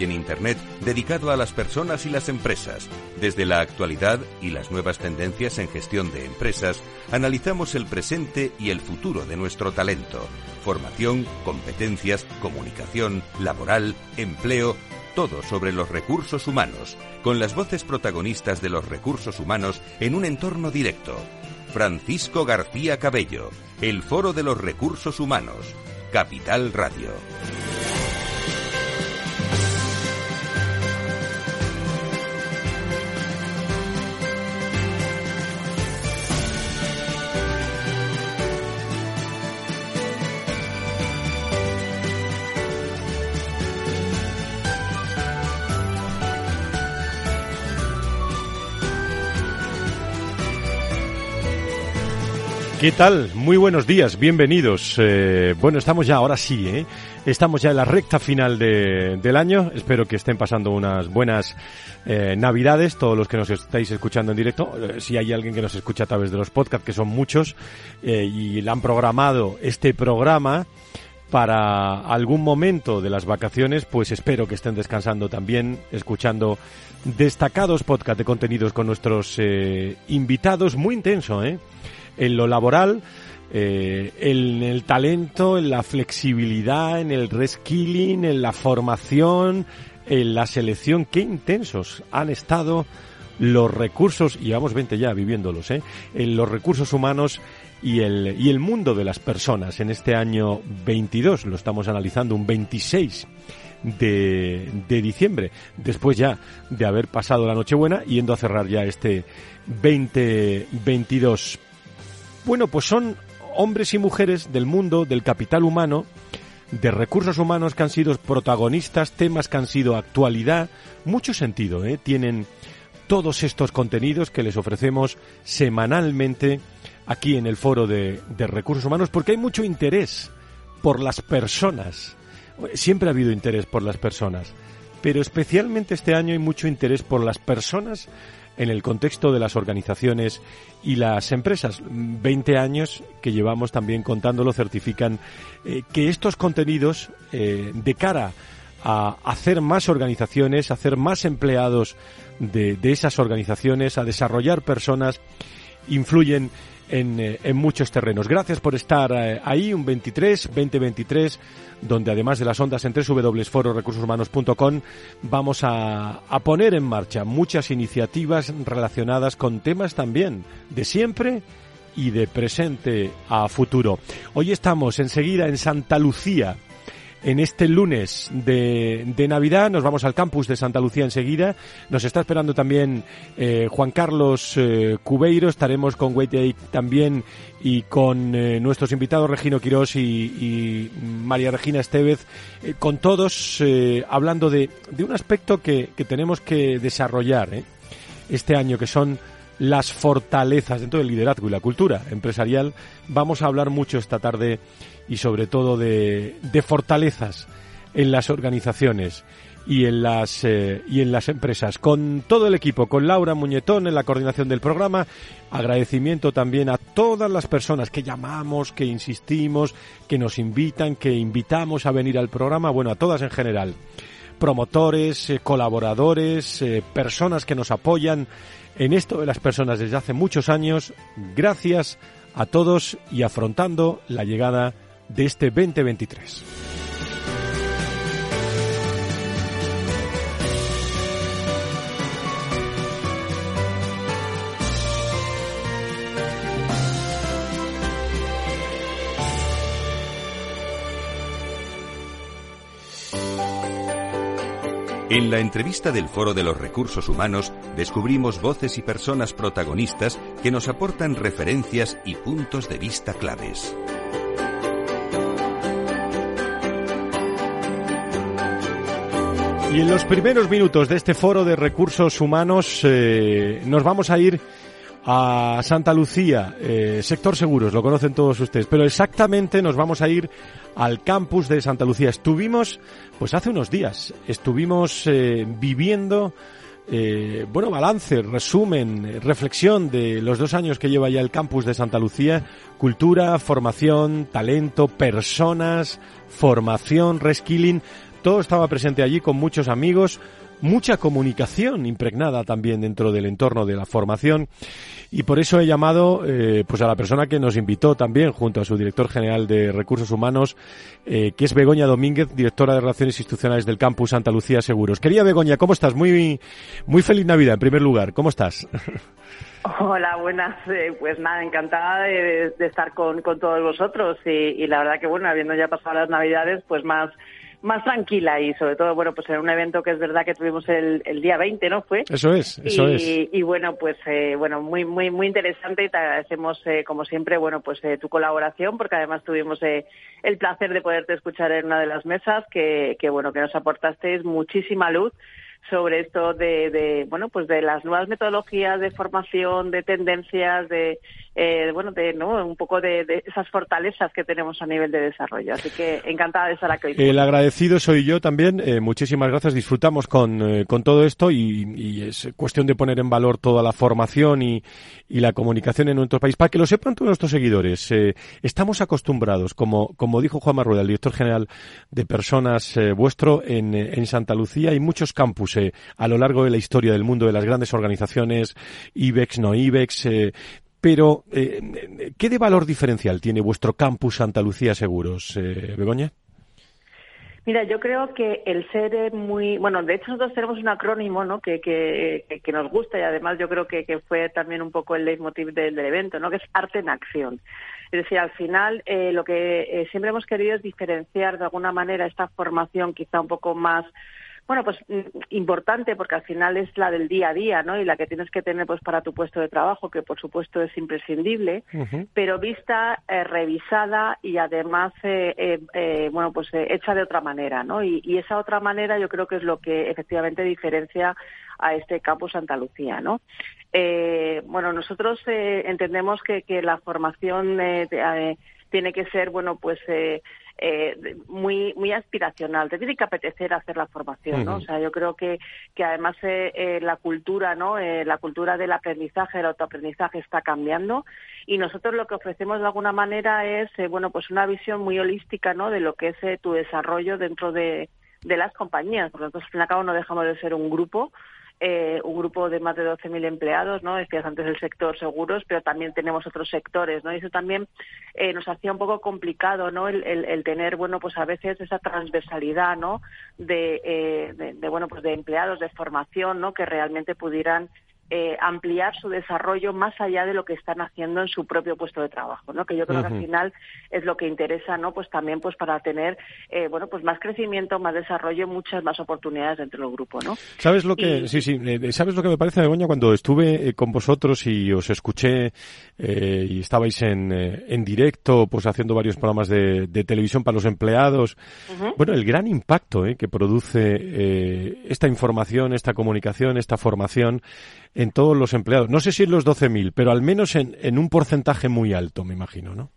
en Internet dedicado a las personas y las empresas. Desde la actualidad y las nuevas tendencias en gestión de empresas, analizamos el presente y el futuro de nuestro talento. Formación, competencias, comunicación, laboral, empleo, todo sobre los recursos humanos, con las voces protagonistas de los recursos humanos en un entorno directo. Francisco García Cabello, el Foro de los Recursos Humanos, Capital Radio. ¿Qué tal? Muy buenos días, bienvenidos. Eh, bueno, estamos ya, ahora sí, ¿eh? Estamos ya en la recta final de, del año. Espero que estén pasando unas buenas eh, navidades, todos los que nos estáis escuchando en directo. Eh, si hay alguien que nos escucha a través de los podcasts, que son muchos, y le han programado este programa para algún momento de las vacaciones, pues espero que estén descansando también, escuchando destacados podcasts de contenidos con nuestros invitados. Muy intenso, ¿eh? En lo laboral, eh, en el talento, en la flexibilidad, en el reskilling, en la formación, en la selección. Qué intensos han estado los recursos, y llevamos 20 ya viviéndolos, ¿eh? en los recursos humanos y el, y el mundo de las personas en este año 22. Lo estamos analizando un 26 de, de diciembre, después ya de haber pasado la Nochebuena, yendo a cerrar ya este 2022. Bueno, pues son hombres y mujeres del mundo, del capital humano, de recursos humanos que han sido protagonistas, temas que han sido actualidad, mucho sentido, ¿eh? tienen todos estos contenidos que les ofrecemos semanalmente aquí en el foro de, de recursos humanos, porque hay mucho interés por las personas. Siempre ha habido interés por las personas, pero especialmente este año hay mucho interés por las personas en el contexto de las organizaciones y las empresas. 20 años que llevamos también contándolo certifican eh, que estos contenidos eh, de cara a hacer más organizaciones, a hacer más empleados de, de esas organizaciones, a desarrollar personas, influyen en, eh, en, muchos terrenos. Gracias por estar eh, ahí, un 23, 2023, donde además de las ondas en www.fororecursoshumanos.com vamos a, a poner en marcha muchas iniciativas relacionadas con temas también de siempre y de presente a futuro. Hoy estamos enseguida en Santa Lucía, en este lunes de, Navidad. Nos vamos al campus de Santa Lucía enseguida. Nos está esperando también eh, Juan Carlos eh, Cubeiro. Estaremos con Wait también y con eh, nuestros invitados Regino Quirós y, María Regina Estevez, eh, con todos hablando de, de, un aspecto que, que tenemos que desarrollar este año, que son las fortalezas dentro del liderazgo y la cultura empresarial. Vamos a hablar mucho esta tarde y sobre todo de, de fortalezas en las organizaciones y en las eh, y en las empresas. Con todo el equipo con Laura Muñetón en la coordinación del programa agradecimiento también a todas las personas que llamamos que insistimos que nos invitan que invitamos a venir al programa bueno a todas en general. Promotores eh, colaboradores eh, personas que nos apoyan en esto de las personas desde hace muchos años gracias a todos y afrontando la llegada de este 2023. En la entrevista del Foro de los Recursos Humanos descubrimos voces y personas protagonistas que nos aportan referencias y puntos de vista claves. Y en los primeros minutos de este foro de recursos humanos eh, nos vamos a ir a Santa Lucía, eh, sector seguros, lo conocen todos ustedes, pero exactamente nos vamos a ir al campus de Santa Lucía. Estuvimos, pues hace unos días, estuvimos eh, viviendo, bueno, balance, resumen, reflexión de los dos años que lleva ya el campus de Santa Lucía, cultura, formación, talento, personas, formación, reskilling, todo estaba presente allí con muchos amigos, mucha comunicación impregnada también dentro del entorno de la formación y por eso he llamado eh, pues a la persona que nos invitó también junto a su director general de recursos humanos eh, que es Begoña Domínguez directora de relaciones institucionales del campus Santa Lucía Seguros. Quería Begoña cómo estás muy muy feliz Navidad en primer lugar. Cómo estás Hola, buenas. Eh, pues nada, encantada de, estar con, todos vosotros y, la verdad que bueno, habiendo ya pasado las Navidades, pues más más tranquila y sobre todo, bueno, pues en un evento que es verdad que tuvimos el, el día 20, ¿no? Fue. Eso es, eso y, es. Y bueno, pues eh, bueno, muy, muy, muy interesante y te agradecemos, eh, como siempre, bueno, pues eh, tu colaboración porque además tuvimos eh, el placer de poderte escuchar en una de las mesas que, que bueno, que nos aportasteis muchísima luz sobre esto de, de, bueno pues de las nuevas metodologías de formación de tendencias de eh, bueno de no un poco de, de, esas fortalezas que tenemos a nivel de desarrollo. Así que encantada de estar aquí el agradecido soy yo también. Eh, muchísimas gracias. Disfrutamos con, eh, con todo esto y, es cuestión de poner en valor toda la formación y, y la comunicación en nuestro país. Para que lo sepan todos nuestros seguidores eh, estamos acostumbrados como como dijo Juan Marrueda el director general de personas vuestro en, en Santa Lucía. Hay muchos campus eh, a lo largo de la historia del mundo de las grandes organizaciones, IBEX, no IBEX, eh, pero eh, ¿qué de valor diferencial tiene vuestro campus Santa Lucía Seguros, eh, Begoña? Mira, yo creo que el ser muy, bueno, de hecho nosotros tenemos un acrónimo, ¿no? Que, que, nos gusta y además yo creo que, que fue también un poco el leitmotiv del, del, evento, ¿no? Que es arte en acción. Es decir, al final eh, lo que eh, siempre hemos querido es diferenciar de alguna manera esta formación quizá un poco más bueno, pues mm, importante porque al final es la del día a día, ¿no? Y la que tienes que tener pues para tu puesto de trabajo, que por supuesto es imprescindible, uh -huh. pero vista, eh, revisada y además, eh, eh, eh bueno, pues eh, hecha de otra manera, ¿no? Y, y, esa otra manera yo creo que es lo que efectivamente diferencia a este campus Santa Lucía, ¿no? Eh, bueno, nosotros entendemos que, que, la formación tiene que ser, bueno, pues eh, muy muy aspiracional. Te tiene que apetecer hacer la formación, ¿no? Uh -huh. O sea, yo creo que, que además eh, eh, la cultura, ¿no? Eh, la cultura del aprendizaje, del autoaprendizaje está cambiando y nosotros lo que ofrecemos de alguna manera es, eh, bueno, pues una visión muy holística, ¿no? De lo que es eh, tu desarrollo dentro de, de las compañías, porque nosotros al fin y al cabo no dejamos de ser un grupo, eh, un grupo de más de 12.000 empleados, ¿no? Decías antes el sector seguros, pero también tenemos otros sectores, ¿no? Y eso también eh, nos hacía un poco complicado, ¿no? El, el, el, tener, bueno, pues a veces esa transversalidad, ¿no? De, eh, de, de, bueno, pues de empleados, de formación, ¿no? Que realmente pudieran eh, ampliar su desarrollo más allá de lo que están haciendo en su propio puesto de trabajo, ¿no? Que yo creo uh -huh. que al final es lo que interesa, ¿no? Pues también pues para tener eh, bueno, pues más crecimiento, más desarrollo, muchas más oportunidades dentro del grupo, ¿no? ¿Sabes lo que y... sí, sí, eh, sabes lo que me parece Begoña cuando estuve eh, con vosotros y os escuché eh, y estabais en, en directo pues haciendo varios programas de, de televisión para los empleados. Uh -huh. Bueno, el gran impacto que produce esta información, esta comunicación, esta formación en todos los empleados. No sé si en los 12.000, pero al menos en, en un porcentaje muy alto, me imagino, ¿no?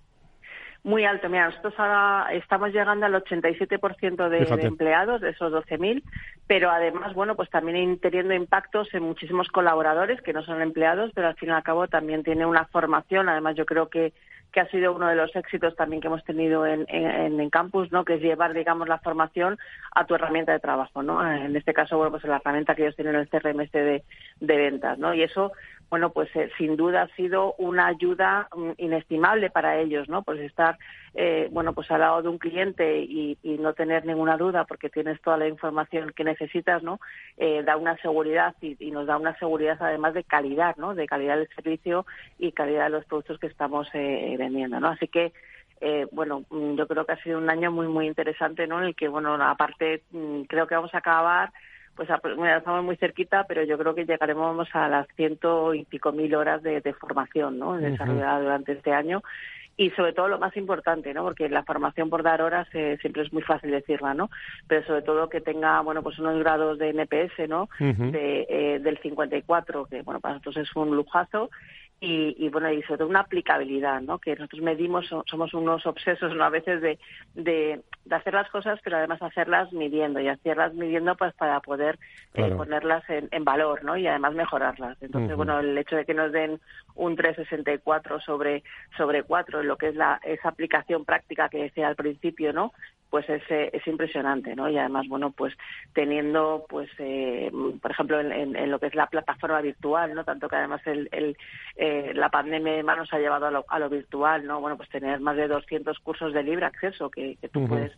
muy alto. Mira, nosotros ahora estamos llegando al 87% de, de, empleados, de esos 12.000, pero además, bueno, pues también teniendo impactos en muchísimos colaboradores que no son empleados, pero al fin y al cabo también tiene una formación. Además, yo creo que que ha sido uno de los éxitos también que hemos tenido en, en, campus, ¿no? Que es llevar, digamos, la formación a tu herramienta de trabajo, ¿no? En este caso, bueno, pues la herramienta que ellos tienen en el CRM de, de ventas, ¿no? Y eso, bueno, pues eh, sin duda ha sido una ayuda um, inestimable para ellos, ¿no? Pues estar, eh, bueno, pues al lado de un cliente y, y, no tener ninguna duda porque tienes toda la información que necesitas, ¿no? Eh, da una seguridad y, y, nos da una seguridad además de calidad, ¿no? De calidad del servicio y calidad de los productos que estamos eh, vendiendo, ¿no? Así que eh, bueno, mm, yo creo que ha sido un año muy, muy interesante, ¿no? En el que, bueno, aparte, mm, creo que vamos a acabar pues bueno, estamos muy cerquita, pero yo creo que llegaremos a las ciento y pico mil horas de, de formación, ¿no? Desarrollada uh -huh. durante este año. Y sobre todo lo más importante, ¿no? Porque la formación por dar horas eh, siempre es muy fácil decirla, ¿no? Pero sobre todo que tenga, bueno, pues unos grados de NPS, ¿no? Uh -huh. de, eh, del 54, que, bueno, para nosotros es un lujazo y, y, bueno y sobre todo una aplicabilidad no que nosotros medimos somos unos obsesos no a veces de, de, de hacer las cosas pero además hacerlas midiendo y hacerlas midiendo pues para poder eh, claro. eh, ponerlas en, en, valor no y además mejorarlas. Entonces uh -huh. bueno el hecho de que nos den un 364 sobre sobre 4 en lo que es la esa aplicación práctica que decía al principio no pues es, eh, es impresionante, ¿no? Y además, bueno, pues teniendo, pues, eh, por ejemplo, en, lo que es la plataforma virtual, ¿no? Tanto que además el, el eh, la pandemia nos ha llevado a lo, a lo, virtual, ¿no? Bueno, pues tener más de 200 cursos de libre acceso que, que tú puedes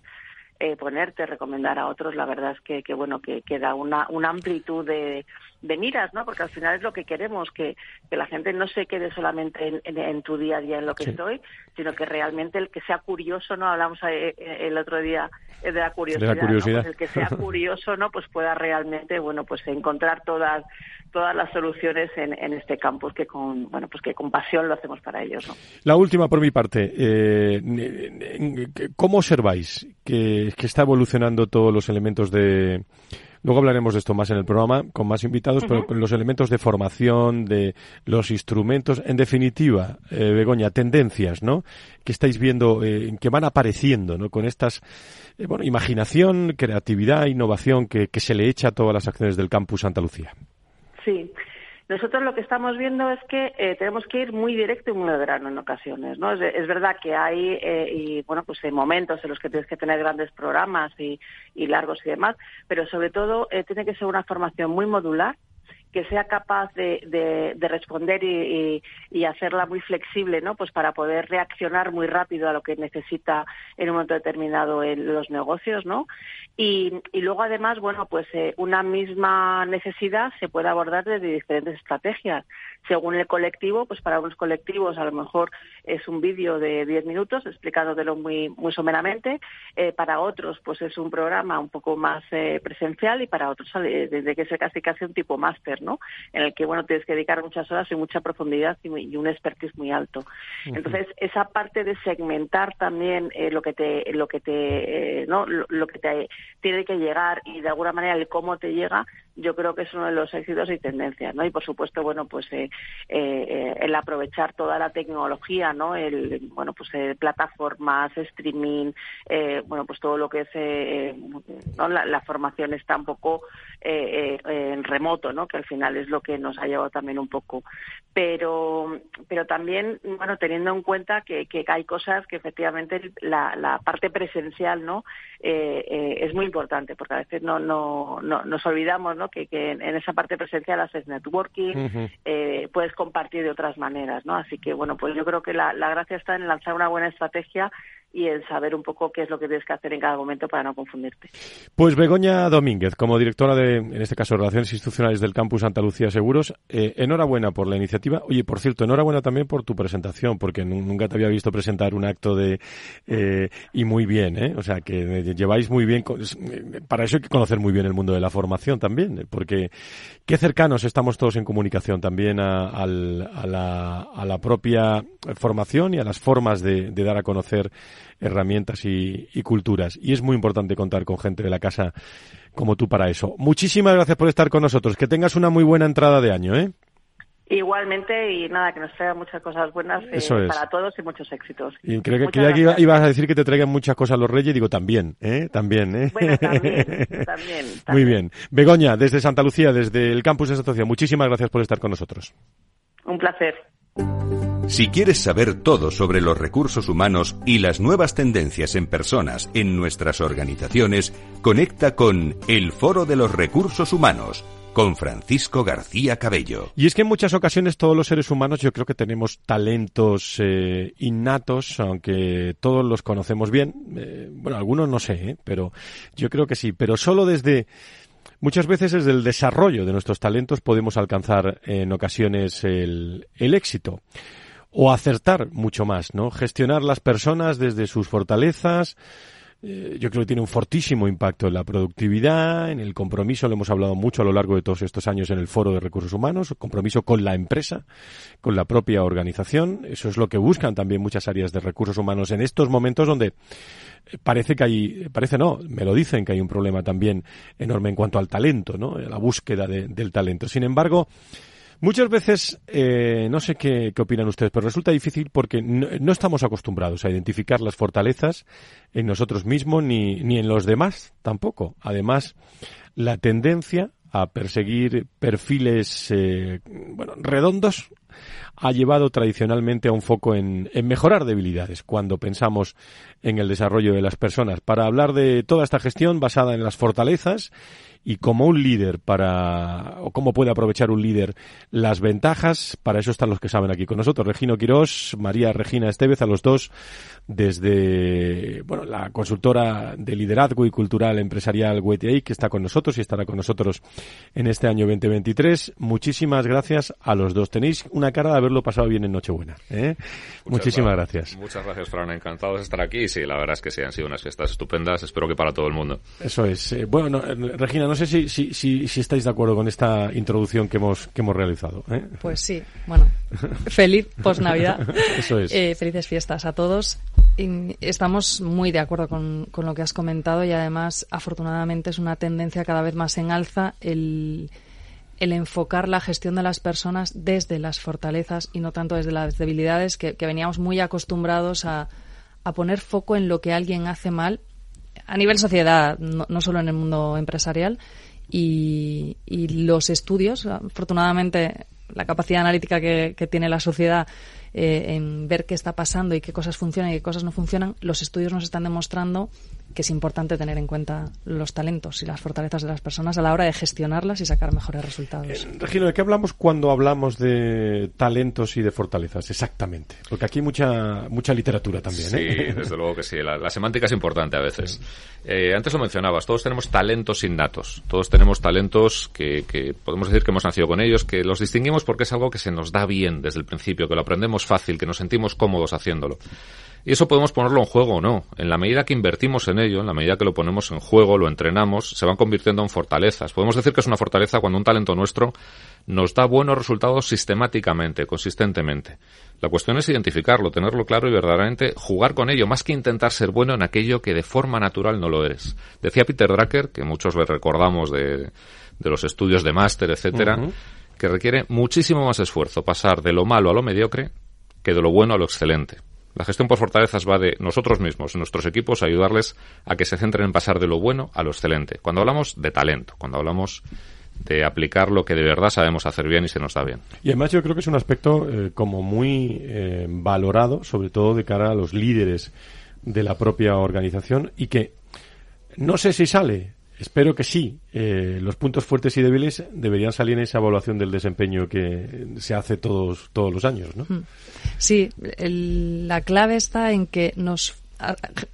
eh, ponerte, recomendar a otros, la verdad es que, que bueno, que, que da una, una amplitud de, de miras, ¿no? Porque al final es lo que queremos, que, que la gente no se quede solamente en, en, tu día a día en lo que estoy, sino que realmente el que sea curioso, ¿no? Hablamos eh, eh, el otro día de la curiosidad, pues el que sea curioso, ¿no? Pues pueda realmente, bueno, pues encontrar todas todas las soluciones en, en este campus que con bueno pues que con pasión lo hacemos para ellos. ¿no? La última por mi parte, eh, ¿cómo observáis que, que está evolucionando todos los elementos de Luego hablaremos de esto más en el programa con más invitados, pero con los elementos de formación, de los instrumentos, en definitiva, eh, Begoña, tendencias, ¿no? Que estáis viendo, eh, que van apareciendo, ¿no? Con estas, eh, bueno, imaginación, creatividad, innovación que, que se le echa a todas las acciones del campus Santa Lucía. Sí. Nosotros lo que estamos viendo es que eh, tenemos que ir muy directo y muy grano en ocasiones, ¿no? Es, verdad que hay eh, y bueno pues hay momentos en los que tienes que tener grandes programas y, largos y demás, pero sobre todo eh, tiene que ser una formación muy modular que sea capaz de, de, responder y, hacerla muy flexible, ¿no? Pues para poder reaccionar muy rápido a lo que necesita en un momento determinado en los negocios, ¿no? Y, luego además, bueno, pues eh, una misma necesidad se puede abordar desde diferentes estrategias. Según el colectivo, pues para unos colectivos a lo mejor es un vídeo de 10 minutos explicándolo muy, muy someramente. Eh, para otros, pues es un programa un poco más eh, presencial y para otros desde que es casi casi un tipo máster, ¿no? En el que, bueno, tienes que dedicar muchas horas y mucha profundidad y, un expertise muy alto. Entonces, esa parte de segmentar también eh, lo que te, lo que te, ¿no? Lo, que te tiene que llegar y de alguna manera el cómo te llega, yo creo que es uno de los éxitos y tendencias, ¿no? Y por supuesto, bueno, pues eh, eh, el aprovechar toda la tecnología, ¿no? El, bueno, pues eh, plataformas, streaming, eh, bueno, pues todo lo que es, eh, ¿no? La, la, formación está un poco en remoto, ¿no? Que al final es lo que nos ha llevado también un poco. Pero, pero también, bueno, teniendo en cuenta que, que hay cosas que efectivamente la, la parte presencial, ¿no? es muy importante porque a veces no, no, no nos olvidamos, ¿no? Que, que en, esa parte presencial haces networking, eh, puedes compartir de otras maneras, ¿no? Así que, bueno, pues yo creo que la, la gracia está en lanzar una buena estrategia y el saber un poco qué es lo que tienes que hacer en cada momento para no confundirte. Pues Begoña Domínguez, como directora de, en este caso, Relaciones Institucionales del Campus Santa Lucía Seguros, eh, enhorabuena por la iniciativa. Oye, por cierto, enhorabuena también por tu presentación, porque nunca te había visto presentar un acto de... Eh, y muy bien, ¿eh? O sea, que lleváis muy bien... Para eso hay que conocer muy bien el mundo de la formación también, porque qué cercanos estamos todos en comunicación también a, la, a la, propia formación y a las formas de dar a conocer herramientas y, culturas. Y es muy importante contar con gente de la casa como tú para eso. Muchísimas gracias por estar con nosotros. Que tengas una muy buena entrada de año, ¿eh? Igualmente, y nada, que nos traigan muchas cosas buenas eh, para todos y muchos éxitos. Y creo que, que ibas a decir que te traigan muchas cosas los reyes, digo también, ¿eh? También, ¿eh? Bueno, también, también, Muy bien. Begoña, desde Santa Lucía, desde el campus de Santa Lucía, muchísimas gracias por estar con nosotros. Un placer. Si quieres saber todo sobre los recursos humanos y las nuevas tendencias en personas en nuestras organizaciones, conecta con El Foro de los Recursos Humanos con Francisco García Cabello. Y es que en muchas ocasiones todos los seres humanos yo creo que tenemos talentos eh, innatos, aunque todos los conocemos bien. Eh, bueno, algunos no sé, ¿eh? pero yo creo que sí. Pero solo desde Muchas veces desde el desarrollo de nuestros talentos podemos alcanzar en ocasiones el, el éxito o acertar mucho más, ¿no? Gestionar las personas desde sus fortalezas, eh, yo creo que tiene un fortísimo impacto en la productividad, en el compromiso, lo hemos hablado mucho a lo largo de todos estos años en el Foro de Recursos Humanos, compromiso con la empresa, con la propia organización. Eso es lo que buscan también muchas áreas de recursos humanos en estos momentos donde parece que hay, parece no, me lo dicen que hay un problema también enorme en cuanto al talento, ¿no? La búsqueda del talento. Sin embargo, Muchas veces, eh, no sé qué, opinan ustedes, pero resulta difícil porque no, estamos acostumbrados a identificar las fortalezas en nosotros mismos ni, ni en los demás tampoco. Además, la tendencia a perseguir perfiles, eh, bueno, redondos, ha llevado tradicionalmente a un foco en, mejorar debilidades cuando pensamos en el desarrollo de las personas. Para hablar de toda esta gestión basada en las fortalezas y como un líder para, o cómo puede aprovechar un líder las ventajas, para eso están los que saben aquí con nosotros. Regino Quirós, María Regina Estevez, a los dos desde, bueno, la consultora de liderazgo y cultural empresarial WTI, que está con nosotros y estará con nosotros en este año 2023. Muchísimas gracias a los dos. Tenéis una cara haberlo pasado bien en Nochebuena. ¿eh? Muchísimas gracias. Muchas gracias, Fran. Encantados de estar aquí. Sí, la verdad es que sí, han sido unas fiestas estupendas. Espero que para todo el mundo. Eso es. Eh, bueno, Regina, no sé si, si, si, estáis de acuerdo con esta introducción que hemos, que hemos realizado. ¿eh? Pues sí, bueno, feliz post-Navidad. Eso es. Eh, felices fiestas a todos. estamos muy de acuerdo con, con lo que has comentado y además, afortunadamente, es una tendencia cada vez más en alza el el enfocar la gestión de las personas desde las fortalezas y no tanto desde las debilidades que, veníamos muy acostumbrados a, poner foco en lo que alguien hace mal a nivel sociedad, no, solo en el mundo empresarial. Y, los estudios, afortunadamente, la capacidad analítica que, que tiene la sociedad eh, en ver qué está pasando y qué cosas funcionan y qué cosas no funcionan, los estudios nos están demostrando que es importante tener en cuenta los talentos y las fortalezas de las personas a la hora de gestionarlas y sacar mejores resultados. Eh, Regino, ¿de qué hablamos cuando hablamos de talentos y de fortalezas? Exactamente. Porque aquí hay mucha, mucha literatura también. Sí, ¿eh? desde luego que sí. La, semántica es importante a veces. Eh, antes lo mencionabas, todos tenemos talentos innatos. Todos tenemos talentos que, que podemos decir que hemos nacido con ellos, que los distinguimos porque es algo que se nos da bien desde el principio, que lo aprendemos fácil, que nos sentimos cómodos haciéndolo. Y eso podemos ponerlo en juego o no. En la medida que invertimos en ello, en la medida que lo ponemos en juego, lo entrenamos, se van convirtiendo en fortalezas. Podemos decir que es una fortaleza cuando un talento nuestro nos da buenos resultados sistemáticamente, consistentemente. La cuestión es identificarlo, tenerlo claro y verdaderamente jugar con ello, más que intentar ser bueno en aquello que de forma natural no lo eres. Decía Peter Drucker, que muchos le recordamos de, de los estudios de máster, etcétera, que requiere muchísimo más esfuerzo pasar de lo malo a lo mediocre que de lo bueno a lo excelente. La gestión por fortalezas va de nosotros mismos, nuestros equipos, ayudarles a que se centren en pasar de lo bueno a lo excelente. Cuando hablamos de talento, cuando hablamos de aplicar lo que de verdad sabemos hacer bien y se nos da bien. Y además yo creo que es un aspecto eh, como muy eh, valorado, sobre todo de cara a los líderes de la propia organización y que no sé si sale Espero que sí. Eh, los puntos fuertes y débiles deberían salir en esa evaluación del desempeño que se hace todos, todos los años, ¿no? Hmm. Sí, la clave está en que nos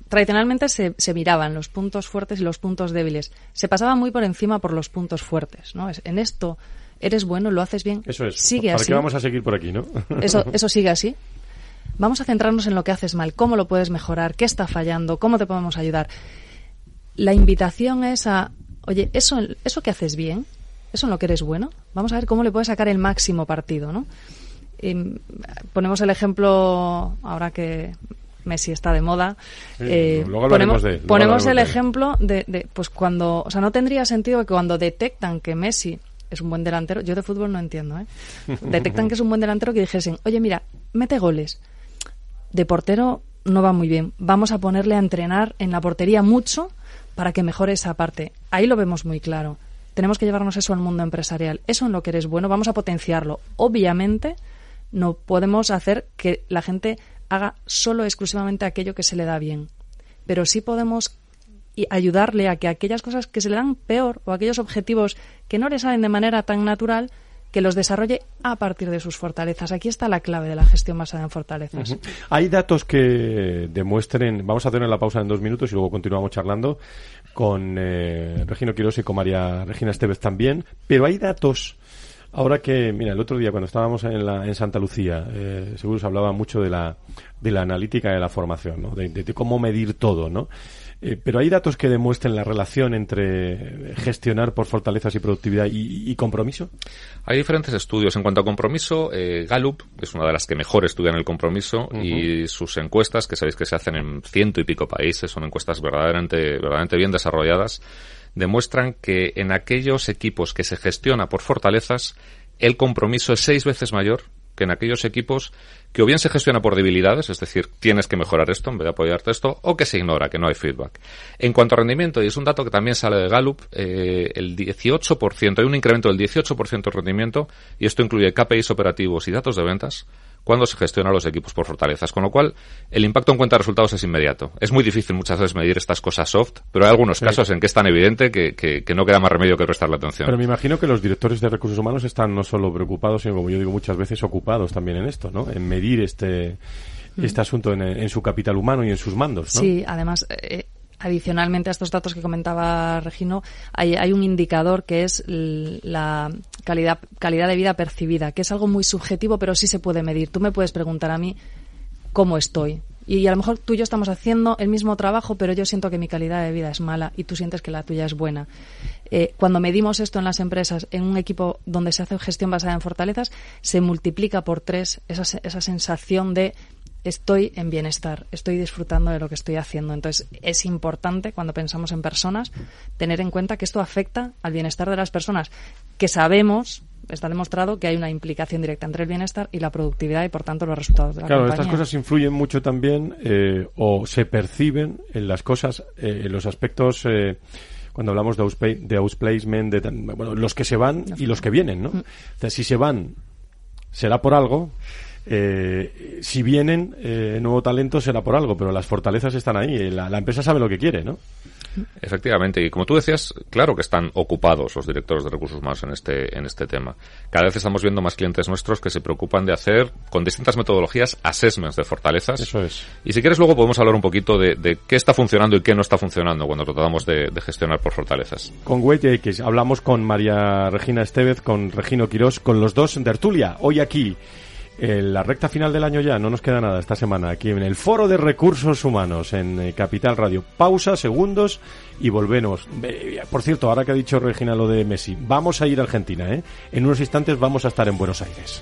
tradicionalmente se, se, miraban los puntos fuertes y los puntos débiles. Se pasaba muy por encima por los puntos fuertes, ¿no? En esto eres bueno, lo haces bien. Eso es. Sigue ¿Para qué vamos a seguir por aquí, no? Eso, eso sigue así. Vamos a centrarnos en lo que haces mal, cómo lo puedes mejorar, qué está fallando, cómo te podemos ayudar la invitación es a, oye, eso, eso que haces bien, eso en lo que eres bueno, vamos a ver cómo le puedes sacar el máximo partido, ¿no? ponemos el ejemplo, ahora que Messi está de moda, eh, ponemos, ponemos el ejemplo de, pues cuando, o sea, no tendría sentido que cuando detectan que Messi es un buen delantero, yo de fútbol no entiendo, ¿eh? Detectan que es un buen delantero que dijesen, oye, mira, mete goles. De portero no va muy bien. Vamos a ponerle a entrenar en la portería mucho para que mejore esa parte. Ahí lo vemos muy claro. Tenemos que llevarnos eso al mundo empresarial. Eso en lo que eres bueno, vamos a potenciarlo. Obviamente, no podemos hacer que la gente haga solo exclusivamente aquello que se le da bien. Pero sí podemos ayudarle a que aquellas cosas que se le dan peor o aquellos objetivos que no le salen de manera tan natural, que los desarrolle a partir de sus fortalezas. Aquí está la clave de la gestión basada en fortalezas. Hay datos que demuestren, vamos a tener la pausa en dos minutos y luego continuamos charlando con eh, Regino Quiroz y con María Regina Esteves también, pero hay datos Ahora que, mira, el otro día cuando estábamos en, la, en Santa Lucía, eh, seguro se hablaba mucho de la, de la analítica de la formación, ¿no? de cómo medir todo, ¿no? Eh, pero hay datos que demuestren la relación entre gestionar por fortalezas y productividad y, compromiso. Hay diferentes estudios en cuanto a compromiso. Eh, Gallup es una de las que mejor estudian el compromiso y sus encuestas, que sabéis que se hacen en ciento y pico países, son encuestas verdaderamente, verdaderamente bien desarrolladas, demuestran que en aquellos equipos que se gestiona por fortalezas, el compromiso es seis veces mayor que en aquellos equipos que o bien se gestiona por debilidades, es decir, tienes que mejorar esto en vez de apoyarte esto, o que se ignora, que no hay feedback. En cuanto a rendimiento, y es un dato que también sale de Gallup, eh, el 18%, hay un incremento del 18% de rendimiento, y esto incluye KPIs operativos y datos de ventas, cuando se gestiona los equipos por fortalezas. Con lo cual, el impacto en cuenta de resultados es inmediato. Es muy difícil muchas veces medir estas cosas soft, pero hay algunos casos en que es tan evidente que, que, no queda más remedio que prestarle atención. Pero me imagino que los directores de recursos humanos están no solo preocupados, sino, como yo digo muchas veces, ocupados también en esto, ¿no? En medir este este asunto en, su capital humano y en sus mandos, ¿no? Sí, además, eh, adicionalmente a estos datos que comentaba Regino, hay, un indicador que es la calidad, calidad de vida percibida, que es algo muy subjetivo, pero sí se puede medir. Tú me puedes preguntar a mí cómo estoy. Y a lo mejor tú y yo estamos haciendo el mismo trabajo, pero yo siento que mi calidad de vida es mala y tú sientes que la tuya es buena. Eh, cuando medimos esto en las empresas, en un equipo donde se hace gestión basada en fortalezas, se multiplica por tres esa, esa sensación de estoy en bienestar, estoy disfrutando de lo que estoy haciendo. Entonces, es importante cuando pensamos en personas tener en cuenta que esto afecta al bienestar de las personas, que sabemos está demostrado que hay una implicación directa entre el bienestar y la productividad y por tanto los resultados de la claro, estas cosas influyen mucho también eh, o se perciben en las cosas, eh, en los aspectos eh, cuando hablamos de, de outplacement, de bueno, los que se van y los que vienen, ¿no? Mm. O sea, si se van será por algo eh, si vienen eh, nuevo talento será por algo, pero las fortalezas están ahí. La, la, empresa sabe lo que quiere, ¿no? Efectivamente, y como tú decías, claro que están ocupados los directores de recursos humanos en este, en este tema. Cada vez estamos viendo más clientes nuestros que se preocupan de hacer, con distintas metodologías, assessments de fortalezas. Eso es. Y si quieres, luego podemos hablar un poquito de, de qué está funcionando y qué no está funcionando cuando tratamos de, de gestionar por fortalezas. Con X hablamos con María Regina Estevez, con Regino Quirós, con los dos en tertulia, hoy aquí en la recta final del año ya, no nos queda nada esta semana, aquí en el Foro de Recursos Humanos, en eh, Capital Radio. Pausa, segundos y volvemos. Por cierto, ahora que ha dicho Regina lo de Messi, vamos a ir a Argentina, ¿eh? En unos instantes vamos a estar en Buenos Aires.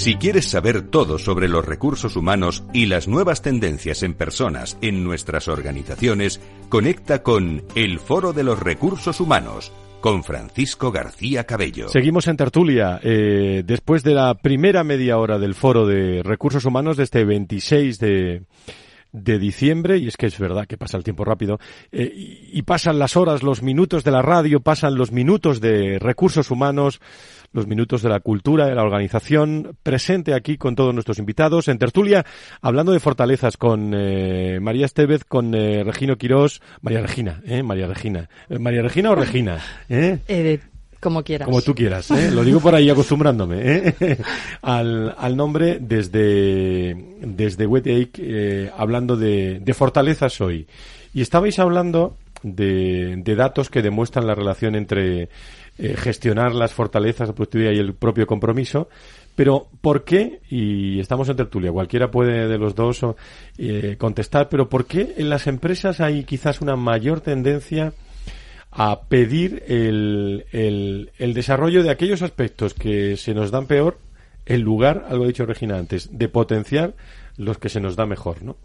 Si quieres saber todo sobre los recursos humanos y las nuevas tendencias en personas en nuestras organizaciones, conecta con El Foro de los Recursos Humanos con Francisco García Cabello. Seguimos en tertulia. Eh, después de la primera media hora del Foro de Recursos Humanos de este 26 de, diciembre, y es que es verdad que pasa el tiempo rápido, eh, y pasan las horas, los minutos de la radio, pasan los minutos de recursos humanos, los minutos de la cultura, de la organización, presente aquí con todos nuestros invitados en tertulia, hablando de fortalezas con eh, María Estevez, con eh, Regino Quirós, María Regina, ¿eh? María Regina. Eh, ¿María Regina o Regina? ¿eh? Eh, como quieras. Como tú quieras, ¿eh? lo digo por ahí acostumbrándome, ¿eh? al, al nombre desde, desde Wetake, eh, hablando de, de fortalezas hoy. Y estabais hablando de, de datos que demuestran la relación entre eh, gestionar las fortalezas, la productividad y el propio compromiso. Pero, ¿por qué? Y estamos en tertulia, cualquiera puede de los dos eh, contestar, pero ¿por qué en las empresas hay quizás una mayor tendencia a pedir el, el, el desarrollo de aquellos aspectos que se nos dan peor en lugar, algo dicho Regina antes, de potenciar los que se nos da mejor, ¿no?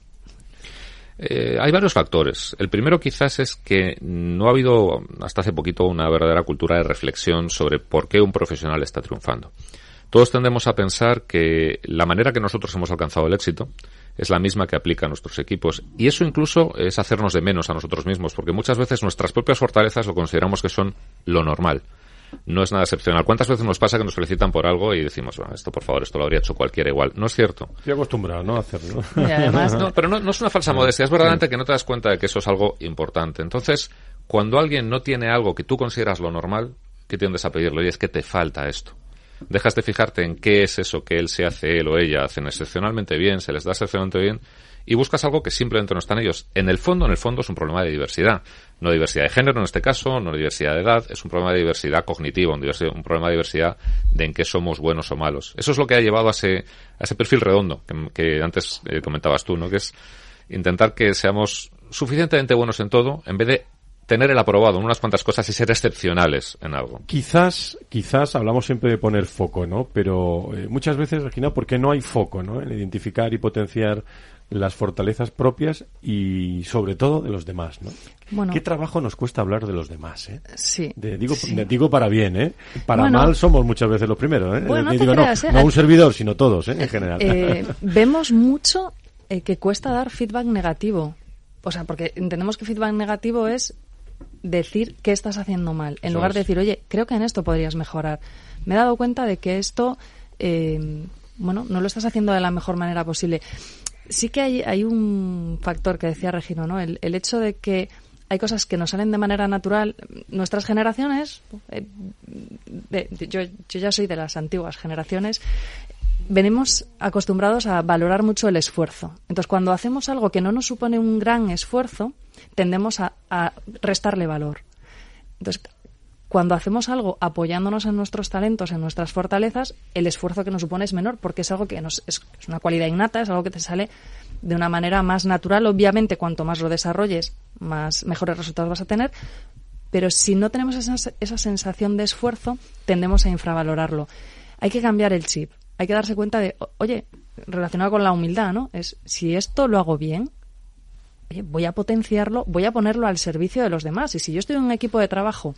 Eh, hay varios factores. El primero quizás es que no ha habido hasta hace poquito una verdadera cultura de reflexión sobre por qué un profesional está triunfando. Todos tendemos a pensar que la manera que nosotros hemos alcanzado el éxito es la misma que aplica a nuestros equipos. Y eso incluso es hacernos de menos a nosotros mismos, porque muchas veces nuestras propias fortalezas lo consideramos que son lo normal no es nada excepcional. ¿Cuántas veces nos pasa que nos felicitan por algo y decimos, bueno, esto por favor, esto lo habría hecho cualquiera igual? No es cierto. Estoy acostumbrado, ¿no? A hacerlo. Y además, No, pero no, no es una falsa modestia, es verdaderamente que no te das cuenta de que eso es algo importante. Entonces, cuando alguien no tiene algo que tú consideras lo normal, ¿qué tiendes a pedirlo? Y es que te falta esto. Dejas de fijarte en qué es eso que él se hace, él o ella hacen excepcionalmente bien, se les da excepcionalmente bien, y buscas algo que simplemente no está en ellos. En el fondo, en el fondo es un problema de diversidad. No diversidad de género en este caso, no diversidad de edad, es un problema de diversidad cognitiva, un, un problema de diversidad de en qué somos buenos o malos. Eso es lo que ha llevado a ese, a ese perfil redondo que, que antes eh, comentabas tú, ¿no? Que es intentar que seamos suficientemente buenos en todo en vez de tener el aprobado en unas cuantas cosas y ser excepcionales en algo. Quizás, quizás hablamos siempre de poner foco, ¿no? Pero eh, muchas veces, Regina, porque no hay foco, ¿no? En identificar y potenciar las fortalezas propias y sobre todo de los demás, ¿no? Bueno. ¿Qué trabajo nos cuesta hablar de los demás, eh? Sí. De- digo, Sí. de- digo para bien, ¿eh? Para Bueno. mal somos muchas veces los primeros, ¿eh? Bueno, no te digo, creas, no, ¿eh? no un servidor, sino todos, ¿eh? En general. Eh, vemos mucho eh, que cuesta dar feedback negativo. O sea, porque entendemos que feedback negativo es decir qué estás haciendo mal, en Eso lugar de decir, oye, creo que en esto podrías mejorar. Me he dado cuenta de que esto, eh, bueno, no lo estás haciendo de la mejor manera posible. Sí que hay, hay un factor que decía Regino, ¿no? El, hecho de que hay cosas que nos salen de manera natural. Nuestras generaciones, eh, yo, yo ya soy de las antiguas generaciones, venimos acostumbrados a valorar mucho el esfuerzo. Entonces, cuando hacemos algo que no nos supone un gran esfuerzo, tendemos a, a restarle valor. Entonces, cuando hacemos algo apoyándonos en nuestros talentos, en nuestras fortalezas, el esfuerzo que nos supone es menor porque es algo que nos, es, una cualidad innata, es algo que te sale de una manera más natural. Obviamente, cuanto más lo desarrolles, más mejores resultados vas a tener. Pero si no tenemos esa, esa sensación de esfuerzo, tendemos a infravalorarlo. Hay que cambiar el chip. Hay que darse cuenta de, oye, relacionado con la humildad, ¿no? Es si esto lo hago bien, oye, voy a potenciarlo, voy a ponerlo al servicio de los demás. Y si yo estoy en un equipo de trabajo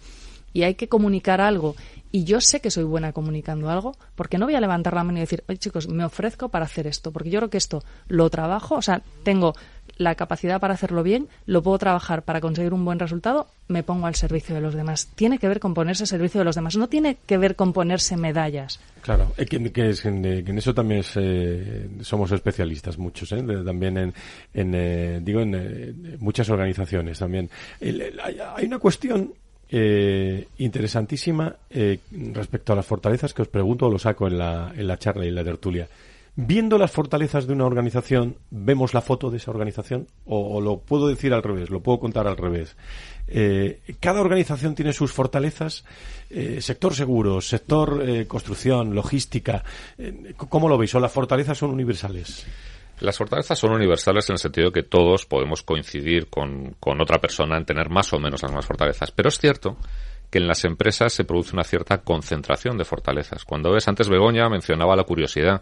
y hay que comunicar algo y yo sé que soy buena comunicando algo, porque no voy a levantar la mano y decir, oye chicos, me ofrezco para hacer esto, porque yo creo que esto lo trabajo, o sea, tengo la capacidad para hacerlo bien, lo puedo trabajar para conseguir un buen resultado, me pongo al servicio de los demás. Tiene que ver con ponerse al servicio de los demás, no tiene que ver con ponerse medallas. Claro, eh, que, es- en, eh, que en eso también eh, somos especialistas muchos, ¿eh? También en, en, digo, en muchas organizaciones también. Hay una cuestión eh, interesantísima eh, respecto a las fortalezas que os pregunto o lo saco en la, en la charla y en la tertulia. Viendo las fortalezas de una organización, ¿vemos la foto de esa organización? O, lo puedo decir al revés, lo puedo contar al revés. Eh, cada organización tiene sus fortalezas. Eh, sector seguro, sector eh, construcción, logística. ¿Cómo lo veis? ¿O las fortalezas son universales? Las fortalezas son universales en el sentido de que todos podemos coincidir con, con otra persona en tener más o menos las mismas fortalezas. Pero es cierto que en las empresas se produce una cierta concentración de fortalezas. Cuando ves, antes Begoña mencionaba la curiosidad.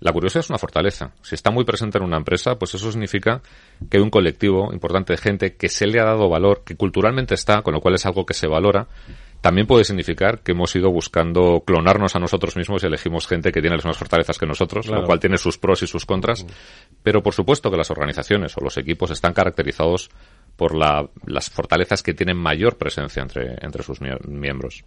La curiosidad es una fortaleza. Si está muy presente en una empresa, pues eso significa que hay un colectivo importante de gente que se le ha dado valor, que culturalmente está, con lo cual es algo que se valora. También puede significar que hemos ido buscando clonarnos a nosotros mismos y elegimos gente que tiene las mismas fortalezas que nosotros, lo cual tiene sus pros y sus contras. Pero por supuesto que las organizaciones o los equipos están caracterizados por las fortalezas que tienen mayor presencia entre, entre sus miembros.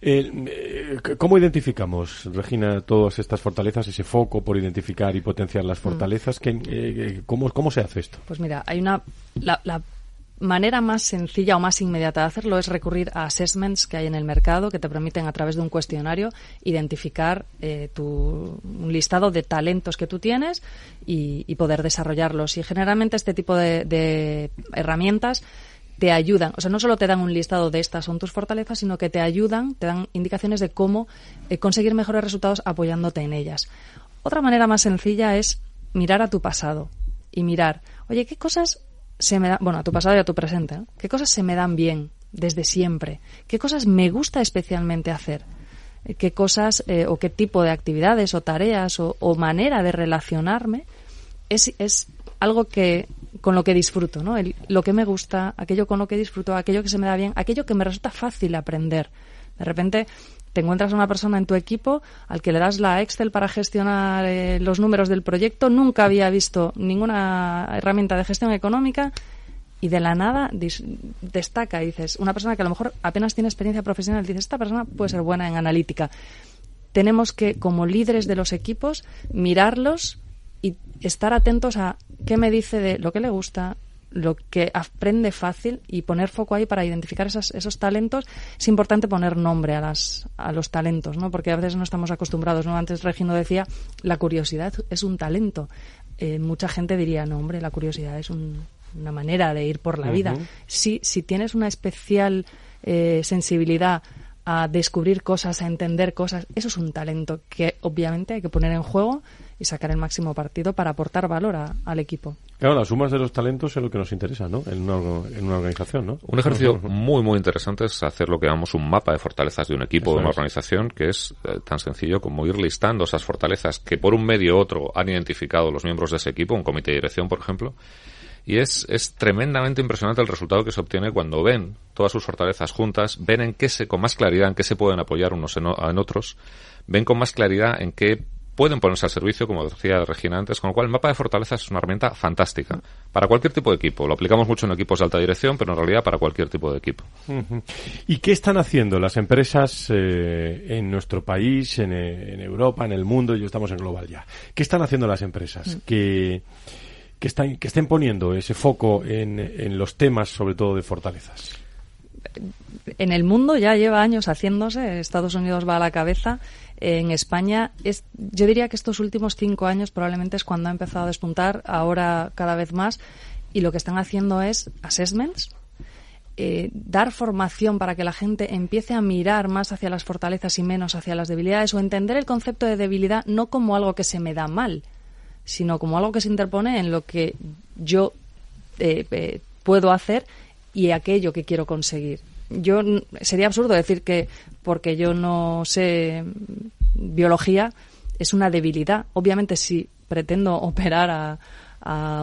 Eh, ¿Cómo identificamos, Regina, todas estas fortalezas, ese foco por identificar y potenciar las mm. fortalezas? Eh, ¿cómo, ¿Cómo se hace esto? Pues mira, hay una. La, la manera más sencilla o más inmediata de hacerlo es recurrir a assessments que hay en el mercado que te permiten a través de un cuestionario identificar eh, tu, un listado de talentos que tú tienes y, poder desarrollarlos. Y generalmente este tipo de, herramientas te ayudan, o sea, no solo te dan un listado de estas son tus fortalezas, sino que te ayudan, te dan indicaciones de cómo eh, conseguir mejores resultados apoyándote en ellas. Otra manera más sencilla es mirar a tu pasado y mirar, oye, ¿qué cosas se me da, bueno, a tu pasado y a tu presente, ¿qué cosas se me dan bien desde siempre? ¿Qué cosas me gusta especialmente hacer? ¿Qué cosas eh, o qué tipo de actividades o tareas o, manera de relacionarme es, es algo que con lo que disfruto, ¿no? lo que me gusta, aquello con lo que disfruto, aquello que se me da bien, aquello que me resulta fácil aprender. De repente te encuentras a una persona en tu equipo al que le das la Excel para gestionar eh, los números del proyecto, nunca había visto ninguna herramienta de gestión económica y de la nada destaca, dices, una persona que a lo mejor apenas tiene experiencia profesional, dices, esta persona puede ser buena en analítica. Tenemos que, como líderes de los equipos, mirarlos y estar atentos a qué me dice de lo que le gusta, lo que aprende fácil y poner foco ahí para identificar esos talentos. Es importante poner nombre a, las, a los talentos, ¿no? Porque a veces no estamos acostumbrados, ¿no? Antes Regino decía, la curiosidad es un talento. Eh, mucha gente diría, no, hombre, la curiosidad es una manera de ir por la vida. Si, si tienes una especial eh, sensibilidad a descubrir cosas, a entender cosas, eso es un talento que obviamente hay que poner en juego y sacar el máximo partido para aportar valor al equipo. Claro, las sumas de los talentos es lo que nos interesa, ¿no? En una, en una organización, ¿no? Un ejercicio muy, muy interesante es hacer lo que llamamos un mapa de fortalezas de un equipo, de una organización, que es eh, tan sencillo como ir listando esas fortalezas que por un medio u otro han identificado los miembros de ese equipo, un comité de dirección, por ejemplo, y es, es tremendamente impresionante el resultado que se obtiene cuando ven todas sus fortalezas juntas, ven en qué se, con más claridad en qué se pueden apoyar unos en, en otros, ven con más claridad en qué pueden ponerse al servicio, como decía Regina antes, con lo cual el mapa de fortalezas es una herramienta fantástica para cualquier tipo de equipo. Lo aplicamos mucho en equipos de alta dirección, pero en realidad para cualquier tipo de equipo. ¿Y qué están haciendo las empresas eh, en nuestro país, en, en, Europa, en el mundo? Y estamos en global ya. ¿Qué están haciendo las empresas? Mm. Que que, están, que estén poniendo ese foco en, en los temas, sobre todo de fortalezas? En el mundo ya lleva años haciéndose, Estados Unidos va a la cabeza. En España, es, yo diría que estos últimos cinco años probablemente es cuando ha empezado a despuntar, ahora cada vez más, y lo que están haciendo es assessments, eh, dar formación para que la gente empiece a mirar más hacia las fortalezas y menos hacia las debilidades, o entender el concepto de debilidad no como algo que se me da mal, sino como algo que se interpone en lo que yo eh, eh, puedo hacer y aquello que quiero conseguir. Yo sería absurdo decir que porque yo no sé biología es una debilidad. Obviamente si pretendo operar a,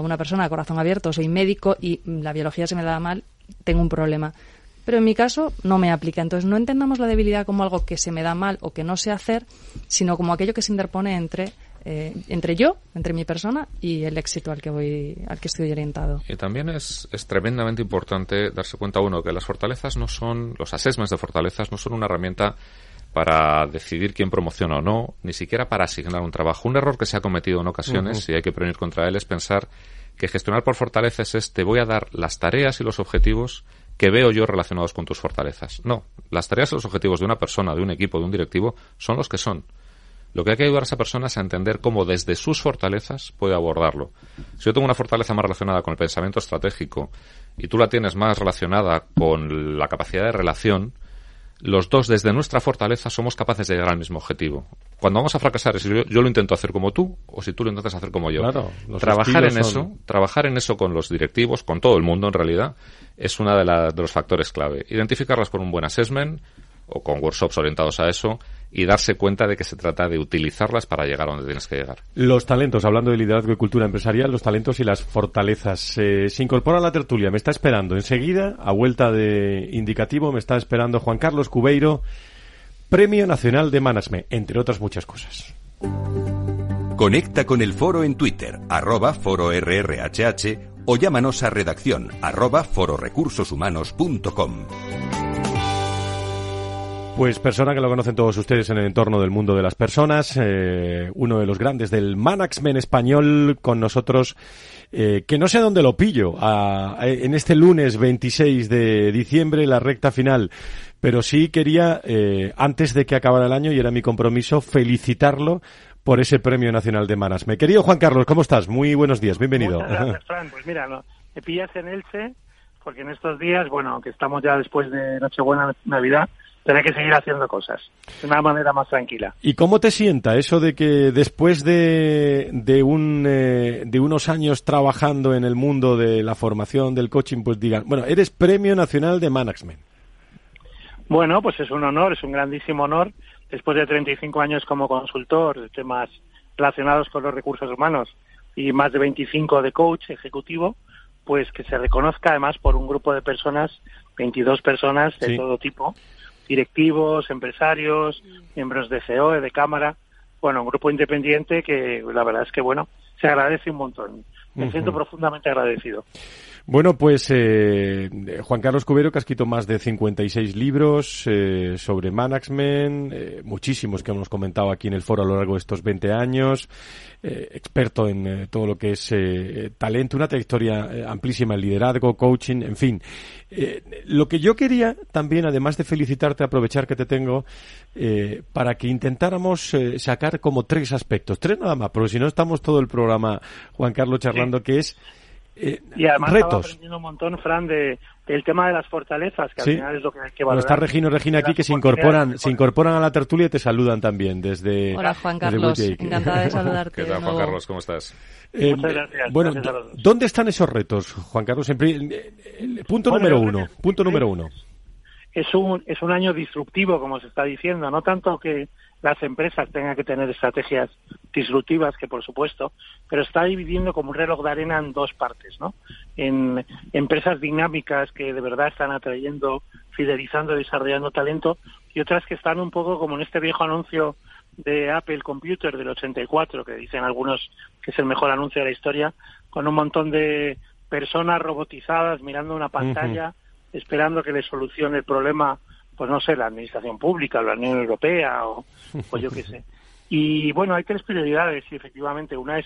una persona a corazón abierto, soy médico y la biología se me da mal, tengo un problema. Pero en mi caso no me aplica. Entonces no entendamos la debilidad como algo que se me da mal o que no sé hacer, sino como aquello que se interpone entre eh, entre yo, entre mi persona y el éxito al que voy, al que estoy orientado. Y también es, es tremendamente importante darse cuenta uno que las fortalezas no son, los assessments de fortalezas no son una herramienta para decidir quién promociona o no, ni siquiera para asignar un trabajo. Un error que se ha cometido en ocasiones y hay que prevenir contra él es pensar que gestionar por fortalezas es te voy a dar las tareas y los objetivos que veo yo relacionados con tus fortalezas. No, las tareas y los objetivos de una persona, de un equipo, de un directivo son los que son Lo que hay que ayudar a esa persona es a entender cómo desde sus fortalezas puede abordarlo. Si yo tengo una fortaleza más relacionada con el pensamiento estratégico y tú la tienes más relacionada con la capacidad de relación, los dos desde nuestra fortaleza somos capaces de llegar al mismo objetivo. Cuando vamos a fracasar es si yo, yo lo intento hacer como tú o si tú lo intentas hacer como yo. Claro, trabajar en eso, trabajar en eso con los directivos, con todo el mundo en realidad, es uno de, de los factores clave. Identificarlas con un buen assessment o con workshops orientados a eso y darse cuenta de que se trata de utilizarlas para llegar a donde tienes que llegar. Los talentos, hablando de liderazgo y cultura empresarial, los talentos y las fortalezas. Eh, se incorpora a la tertulia, me está esperando enseguida, a vuelta de indicativo, me está esperando Juan Carlos Cubeiro, Premio Nacional de Management, entre otras muchas cosas. Conecta con el foro en Twitter, arroba foro RRHH o llámanos a redacción arroba fororecursoshumanos.com. Pues persona que lo conocen todos ustedes en el entorno del mundo de las personas, eh, uno de los grandes del Management español con nosotros, eh, que no sé dónde lo pillo, a- a- en este lunes 26 de diciembre, la recta final, pero sí quería, eh, antes de que acabara el año, y era mi compromiso, felicitarlo por ese Premio Nacional de Management. Querido Juan Carlos, ¿cómo estás? Muy buenos días, bienvenido. Muchas gracias, Fran. Pues mira, no, me pillas en Elche, porque en estos días, bueno, aunque estamos ya después de Nochebuena, Navidad, hay que seguir haciendo cosas de una manera más tranquila. ¿Y cómo te sienta eso de que después de, de, un, eh, de unos años trabajando en el mundo de la formación del coaching, pues digan, bueno, eres Premio Nacional de Management? Bueno, pues es un honor, es un grandísimo honor, después de 35 años como consultor de temas relacionados con los recursos humanos y más de 25 de coach ejecutivo, pues que se reconozca además por un grupo de personas, 22 personas de Sí. todo tipo, directivos, empresarios, miembros de COE, de Cámara, bueno, un grupo independiente que la verdad es que, bueno, se agradece un montón. Me siento profundamente agradecido. Bueno, pues eh, Juan Carlos Cubero, que ha escrito más de 56 libros eh, sobre management, eh, muchísimos que hemos comentado aquí en el foro a lo largo de estos 20 años, eh, experto en eh, todo lo que es eh, talento, una trayectoria amplísima en liderazgo, coaching, en fin. Eh, lo que yo quería también, además de felicitarte, aprovechar que te tengo, eh, para que intentáramos eh, sacar como tres aspectos, tres nada más, porque si no estamos todo el programa, Juan Carlos, charlando, que es eh, Y además estaba retos. aprendiendo un montón, Fran, de, del tema de las fortalezas, que Sí. al final es lo que hay que Bueno, valorar. está Regino Regina aquí que se incorporan, se incorporan a la tertulia y te saludan también desde. Hola, Juan desde Carlos. Witty. Encantada de saludarte. ¿Qué tal, Juan. Carlos? ¿Cómo estás? Eh, Muchas gracias, Bueno, gracias a ¿dó- los dos. ¿dónde están esos retos, Juan Carlos? En punto Bueno, número uno. Punto número uno. es un, es un año disruptivo, como se está diciendo. No tanto que las empresas tengan que tener estrategias disruptivas, que por supuesto, pero está dividiendo como un reloj de arena en dos partes, ¿no? En empresas dinámicas que de verdad están atrayendo, fidelizando, desarrollando talento, y otras que están un poco como en este viejo anuncio de Apple Computer del 84, que dicen algunos que es el mejor anuncio de la historia, con un montón de personas robotizadas mirando una pantalla, esperando que le solucione el problema, pues no sé, la administración pública, la Unión Europea o, o yo qué sé. Y bueno, hay tres prioridades y efectivamente una es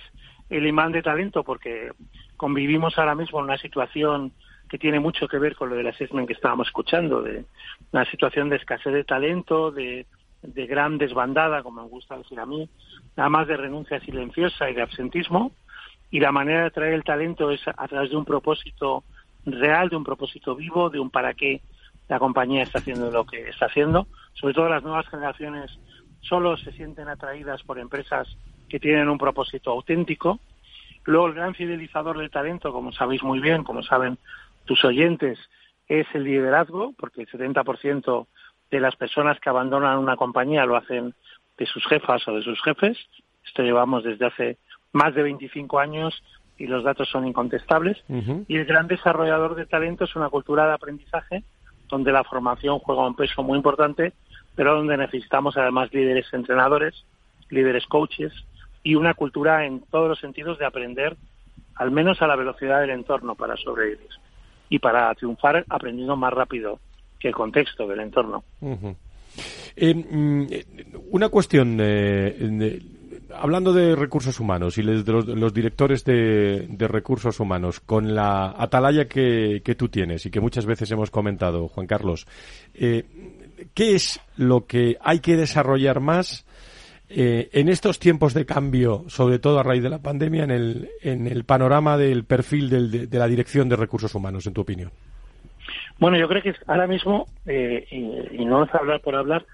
el imán de talento porque convivimos ahora mismo en una situación que tiene mucho que ver con lo del assessment que estábamos escuchando, de una situación de escasez de talento, de, de gran desbandada, como me gusta decir a mí, nada más de renuncia silenciosa y de absentismo. Y la manera de traer el talento es a través de un propósito real, de un propósito vivo, de un para qué la compañía está haciendo lo que está haciendo. Sobre todo las nuevas generaciones solo se sienten atraídas por empresas que tienen un propósito auténtico. Luego el gran fidelizador del talento, como sabéis muy bien, como saben tus oyentes, es el liderazgo, porque el 70% de las personas que abandonan una compañía lo hacen de sus jefas o de sus jefes. Esto llevamos desde hace más de 25 años y los datos son incontestables. Y el gran desarrollador de talento es una cultura de aprendizaje donde la formación juega un peso muy importante, pero donde necesitamos además líderes entrenadores, líderes coaches y una cultura en todos los sentidos de aprender al menos a la velocidad del entorno para sobrevivir y para triunfar aprendiendo más rápido que el contexto del entorno. Eh, mm, eh, una cuestión, eh, hablando de recursos humanos y de los, directores de, recursos humanos, con la atalaya que, que tú tienes y que muchas veces hemos comentado, Juan Carlos, eh, ¿qué es lo que hay que desarrollar más eh, en estos tiempos de cambio, sobre todo a raíz de la pandemia, en el, en el panorama del perfil del, de, la dirección de recursos humanos, en tu opinión? Bueno, yo creo que ahora mismo, eh, y, no es hablar por hablar,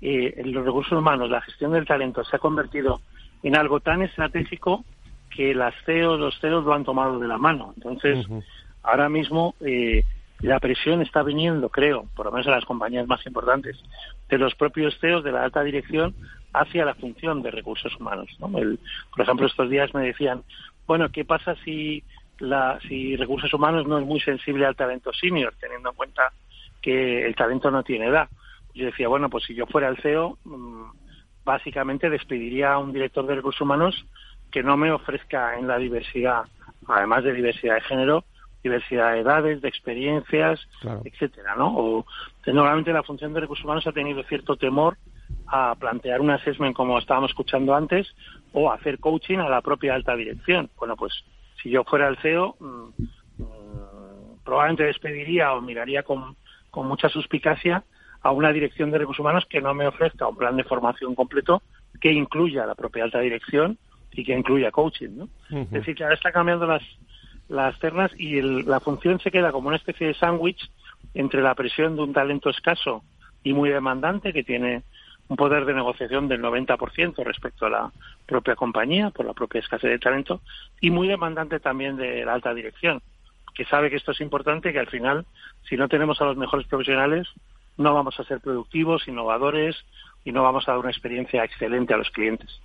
eh, los recursos humanos, la gestión del talento se ha convertido en algo tan estratégico que las CEOs, los CEOs lo han tomado de la mano. Entonces, ahora mismo eh, la presión está viniendo, creo, por lo menos en las compañías más importantes, de los propios CEOs de la alta dirección hacia la función de recursos humanos. por ejemplo, estos días me decían, bueno, ¿qué pasa si, la, si recursos humanos no es muy sensible al talento senior, teniendo en cuenta que el talento no tiene edad? Yo decía, bueno, pues si yo fuera el CEO, mm, básicamente despediría a un director de recursos humanos que no me ofrezca en la diversidad, además de diversidad de género, diversidad de edades, de experiencias, etcétera, ¿no? O normalmente la función de recursos humanos ha tenido cierto temor a plantear un assessment como estábamos escuchando antes o hacer coaching a la propia alta dirección. Bueno, pues si yo fuera el CEO, mm, mm, probablemente despediría o miraría con, con mucha suspicacia a una dirección de recursos humanos que no me ofrezca un plan de formación completo que incluya la propia alta dirección y que incluya coaching, ¿no? Es decir, que ahora está cambiando las, las ternas y la función se queda como una especie de sándwich entre la presión de un talento escaso y muy demandante que tiene un poder de negociación del 90% respecto a la propia compañía por la propia escasez de talento y muy demandante también de la alta dirección que sabe que esto es importante y que al final si no tenemos a los mejores profesionales no vamos a ser productivos, innovadores y no vamos a dar una experiencia excelente a los clientes.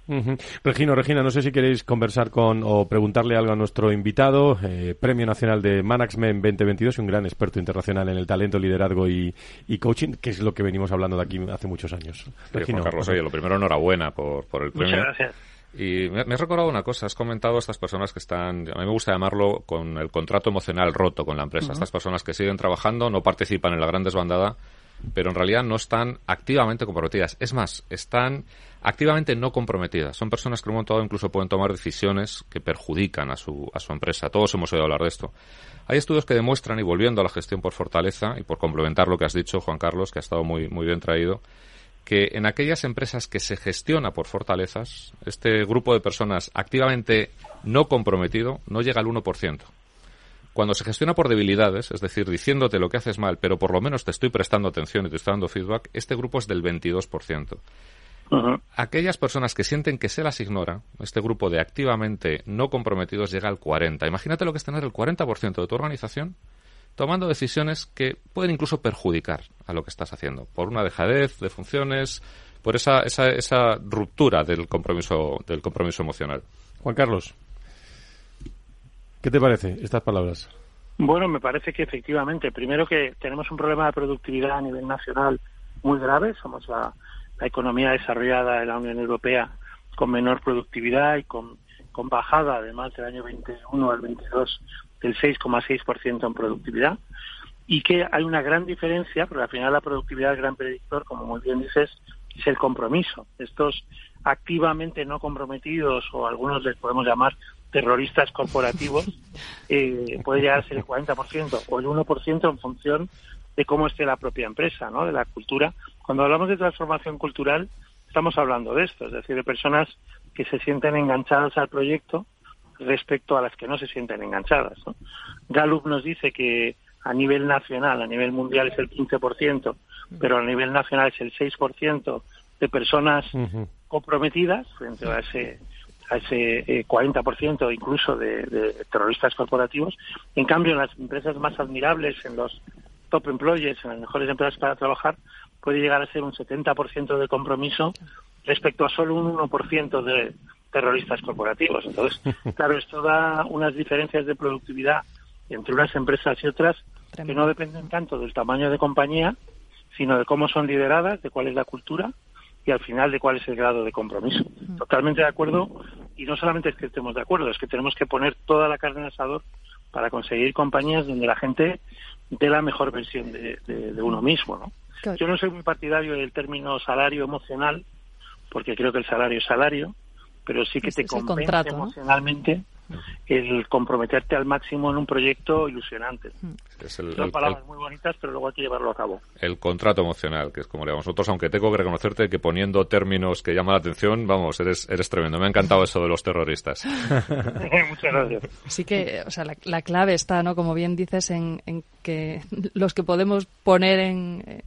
Regino, Regina, no sé si queréis conversar con o preguntarle algo a nuestro invitado, eh, Premio Nacional de Management 2022 y un gran experto internacional en el talento, liderazgo y, coaching, que es lo que venimos hablando de aquí hace muchos años. Regino, Carlos, oye, lo primero, enhorabuena por, por el premio. Muchas gracias. Y me, has recordado una cosa, has comentado a estas personas que están, a mí me gusta llamarlo con el contrato emocional roto con la empresa, estas personas que siguen trabajando, no participan en la gran desbandada, pero en realidad no están activamente comprometidas. Es más, están activamente no comprometidas. Son personas que en un momento dado incluso pueden tomar decisiones que perjudican a su, a su empresa. Todos hemos oído hablar de esto. Hay estudios que demuestran, y volviendo a la gestión por fortaleza, y por complementar lo que has dicho, Juan Carlos, que ha estado muy, muy bien traído, que en aquellas empresas que se gestiona por fortalezas, este grupo de personas activamente no comprometido no llega al 1%. Cuando se gestiona por debilidades, es decir, diciéndote lo que haces mal, pero por lo menos te estoy prestando atención y te estoy dando feedback, este grupo es del 22%. Aquellas personas que sienten que se las ignora, este grupo de activamente no comprometidos llega al 40%. Imagínate lo que es tener el 40% de tu organización tomando decisiones que pueden incluso perjudicar a lo que estás haciendo, por una dejadez de funciones, por esa, esa, esa ruptura del compromiso, del compromiso emocional. Juan Carlos. ¿Qué te parece estas palabras? Bueno, me parece que efectivamente, primero que tenemos un problema de productividad a nivel nacional muy grave, somos la, economía desarrollada de la Unión Europea con menor productividad y con, con bajada, además del año 21 al 22, del 6,6% en productividad, y que hay una gran diferencia, porque al final la productividad del gran predictor, como muy bien dices, es el compromiso. Estos activamente no comprometidos, o algunos les podemos llamar terroristas corporativos eh, puede llegar a ser el 40% o el 1% en función de cómo esté la propia empresa, ¿no? de la cultura. Cuando hablamos de transformación cultural, estamos hablando de esto, es decir, de personas que se sienten enganchadas al proyecto respecto a las que no se sienten enganchadas. ¿no? Gallup nos dice que a nivel nacional, a nivel mundial es el 15%, pero a nivel nacional es el 6% de personas comprometidas frente a ese a ese 40% eh, incluso de, terroristas corporativos. En cambio, en las empresas más admirables, en los top employers, en las mejores empresas para trabajar, puede llegar a ser un 70% de compromiso respecto a solo un 1% de terroristas corporativos. Entonces, claro, esto da unas diferencias de productividad entre unas empresas y otras que no dependen tanto del tamaño de compañía, sino de cómo son lideradas, de cuál es la cultura y al final de cuál es el grado de compromiso. Totalmente de acuerdo y no solamente es que estemos de acuerdo, es que tenemos que poner toda la carne en asador para conseguir compañías donde la gente dé la mejor versión de, uno mismo. ¿no? Yo no soy muy partidario del término salario emocional porque creo que el salario es salario, pero sí que te compensa emocionalmente el comprometerte al máximo en un proyecto ilusionante. Es el, Son el- palabras el- muy bonitas, pero luego hay que llevarlo a cabo. el contrato emocional, que es como le llamamos nosotros, aunque tengo que reconocerte que poniendo términos que llaman la atención, vamos, eres, eres tremendo. Me ha encantado eso de los terroristas. Muchas gracias. Sí que, o sea, la, la clave está, ¿no? Como bien dices, en, en que los que podemos poner en, en-